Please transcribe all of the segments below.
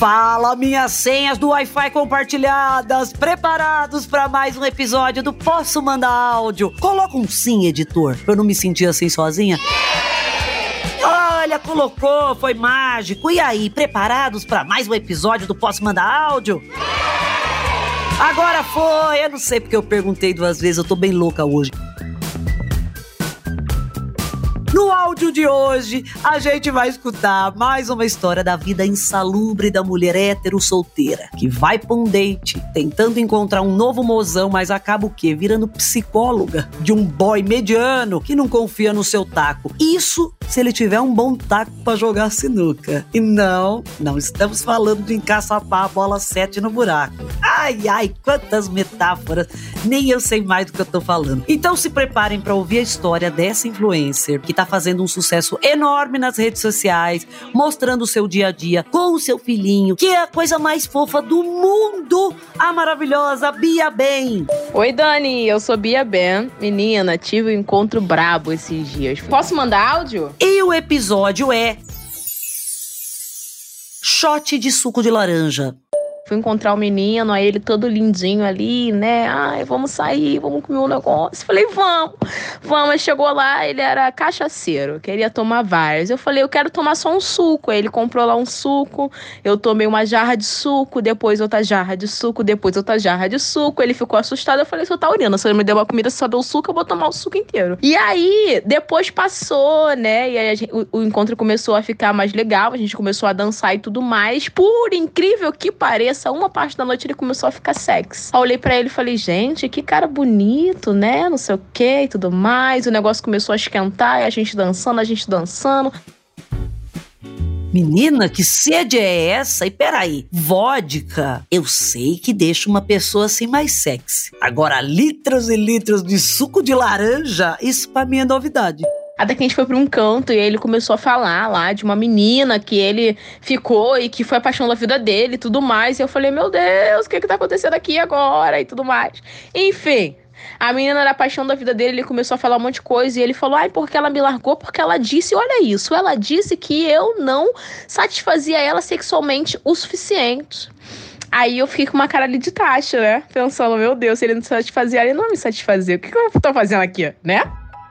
Fala, minhas senhas do Wi-Fi compartilhadas, preparados para mais um episódio do Posso Mandar Áudio. Coloca um sim, editor, pra eu não me sentir assim sozinha. Olha, colocou, foi mágico. E aí, preparados para mais um episódio do Posso Mandar Áudio? Agora foi, eu não sei porque eu perguntei duas vezes, eu tô bem louca hoje. No áudio de hoje, a gente vai escutar mais uma história da vida insalubre da mulher hétero solteira, que vai pra um date, tentando encontrar um novo mozão, mas acaba o quê? Virando psicóloga de um boy mediano que não confia no seu taco. Isso se ele tiver um bom taco para jogar sinuca. E não, não estamos falando de encaçapar a bola 7 no buraco. Ai, ai, quantas metáforas. Nem eu sei mais do que eu tô falando. Então se preparem para ouvir a história dessa influencer que tá fazendo um sucesso enorme nas redes sociais, mostrando o seu dia a dia com o seu filhinho, que é a coisa mais fofa do mundo, a maravilhosa Bia Ben. Oi, Dani, eu sou Bia Ben. Menina, tive um encontro brabo esses dias. Posso mandar áudio? E o episódio é Shot de suco de laranja. Fui encontrar o menino, aí ele todo lindinho ali, né? Ai, vamos sair, vamos comer um negócio. Falei, vamos, vamos. Chegou lá, ele era cachaceiro, queria tomar várias. Eu falei, eu quero tomar só um suco. Aí ele comprou lá um suco, eu tomei uma jarra de suco, depois outra jarra de suco, depois outra jarra de suco. Ele ficou assustado, eu falei, você tá urina, ele me deu uma comida, só deu suco, eu vou tomar o suco inteiro. E aí, depois passou, né? E aí gente, o, o encontro começou a ficar mais legal, a gente começou a dançar e tudo mais. Por incrível que pareça, uma parte da noite ele começou a ficar sexy. Aí olhei para ele e falei, gente, que cara bonito, né? Não sei o que e tudo mais. O negócio começou a esquentar e a gente dançando, a gente dançando. Menina, que sede é essa? E peraí, vodka, eu sei que deixa uma pessoa assim mais sexy. Agora, litros e litros de suco de laranja, isso pra mim é novidade. Até que a gente foi pra um canto e ele começou a falar lá de uma menina que ele ficou e que foi a paixão da vida dele e tudo mais. E eu falei, meu Deus, o que que tá acontecendo aqui agora? E tudo mais. Enfim, a menina era a paixão da vida dele, ele começou a falar um monte de coisa e ele falou: ai, porque ela me largou? Porque ela disse, olha isso, ela disse que eu não satisfazia ela sexualmente o suficiente. Aí eu fiquei com uma cara ali de taxa, né? Pensando, meu Deus, se ele não satisfazia, ele não me satisfazia. O que, que eu tô fazendo aqui, né?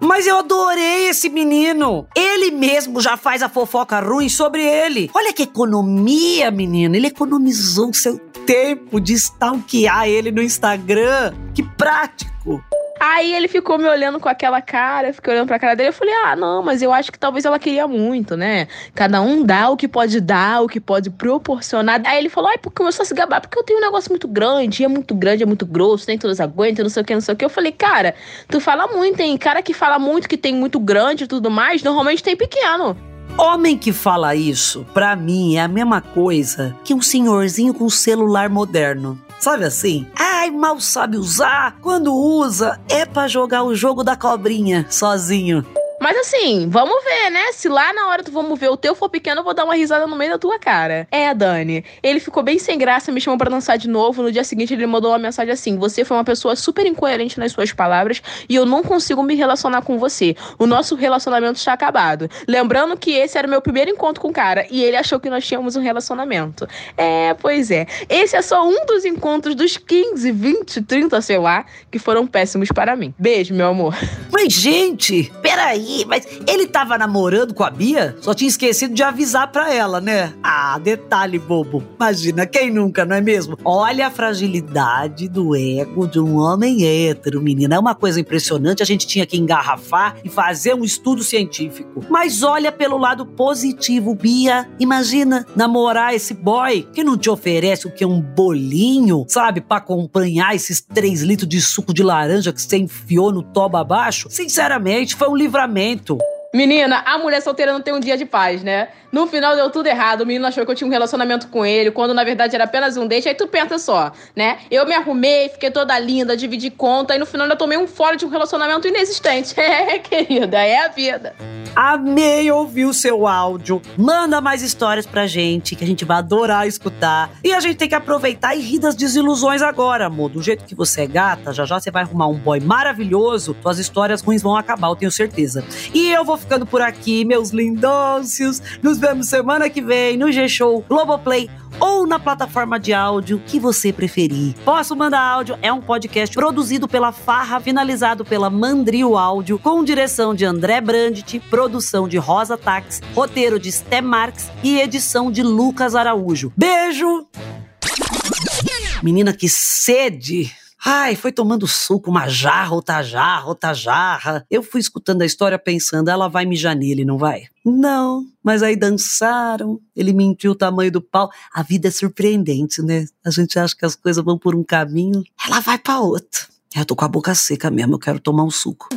Mas eu adorei esse menino. Ele mesmo já faz a fofoca ruim sobre ele. Olha que economia, menina. Ele economizou seu tempo de stalkear ele no Instagram. Que prático. Aí ele ficou me olhando com aquela cara, eu fiquei olhando pra cara dele, eu falei, ah, não, mas eu acho que talvez ela queria muito, né? Cada um dá o que pode dar, o que pode proporcionar. Aí ele falou, ai, porque começou a se gabar, porque eu tenho um negócio muito grande, é muito grande, é muito grosso, nem todos aguentam, não sei o que, não sei o que. Eu falei, cara, tu fala muito, hein? Cara que fala muito que tem muito grande e tudo mais, normalmente tem pequeno. Homem que fala isso, pra mim, é a mesma coisa que um senhorzinho com celular moderno. Sabe assim? Ai, mal sabe usar. Quando usa, é para jogar o jogo da cobrinha sozinho. Mas assim, vamos ver, né? Se lá na hora do vamos ver o teu for pequeno, eu vou dar uma risada no meio da tua cara. É, Dani. Ele ficou bem sem graça, me chamou para dançar de novo. No dia seguinte, ele mandou uma mensagem assim: Você foi uma pessoa super incoerente nas suas palavras e eu não consigo me relacionar com você. O nosso relacionamento está acabado. Lembrando que esse era o meu primeiro encontro com o cara e ele achou que nós tínhamos um relacionamento. É, pois é. Esse é só um dos encontros dos 15, 20, 30, sei lá, que foram péssimos para mim. Beijo, meu amor. Mas, gente, peraí mas ele tava namorando com a Bia? Só tinha esquecido de avisar pra ela, né? Ah, detalhe bobo. Imagina, quem nunca, não é mesmo? Olha a fragilidade do ego de um homem hétero, menina. É uma coisa impressionante. A gente tinha que engarrafar e fazer um estudo científico. Mas olha pelo lado positivo, Bia. Imagina namorar esse boy que não te oferece o que? Um bolinho, sabe? Pra acompanhar esses 3 litros de suco de laranja que você enfiou no toba abaixo. Sinceramente, foi um livramento Menina, a mulher solteira não tem um dia de paz, né? No final deu tudo errado. O menino achou que eu tinha um relacionamento com ele, quando na verdade era apenas um date. Aí tu pensa só, né? Eu me arrumei, fiquei toda linda, dividi conta, e no final ainda tomei um fora de um relacionamento inexistente. É, querida, é a vida. Amei ouvir o seu áudio. Manda mais histórias pra gente, que a gente vai adorar escutar. E a gente tem que aproveitar e rir das desilusões agora, amor. Do jeito que você é gata, já já você vai arrumar um boy maravilhoso, suas histórias ruins vão acabar, eu tenho certeza. E eu vou ficando por aqui, meus lindócios. Nos vemos semana que vem no G-Show Globoplay ou na plataforma de áudio que você preferir. Posso Mandar Áudio é um podcast produzido pela Farra, finalizado pela Mandrio Áudio, com direção de André Brandt, produção de Rosa Tax, roteiro de Sté Marques e edição de Lucas Araújo. Beijo! Menina, que sede! Ai, foi tomando suco, uma jarra, outra jarra, outra jarra. Eu fui escutando a história pensando, ela vai mijar nele, não vai? Não, mas aí dançaram, ele mentiu o tamanho do pau. A vida é surpreendente, né? A gente acha que as coisas vão por um caminho, ela vai para outro. Eu tô com a boca seca mesmo, eu quero tomar um suco.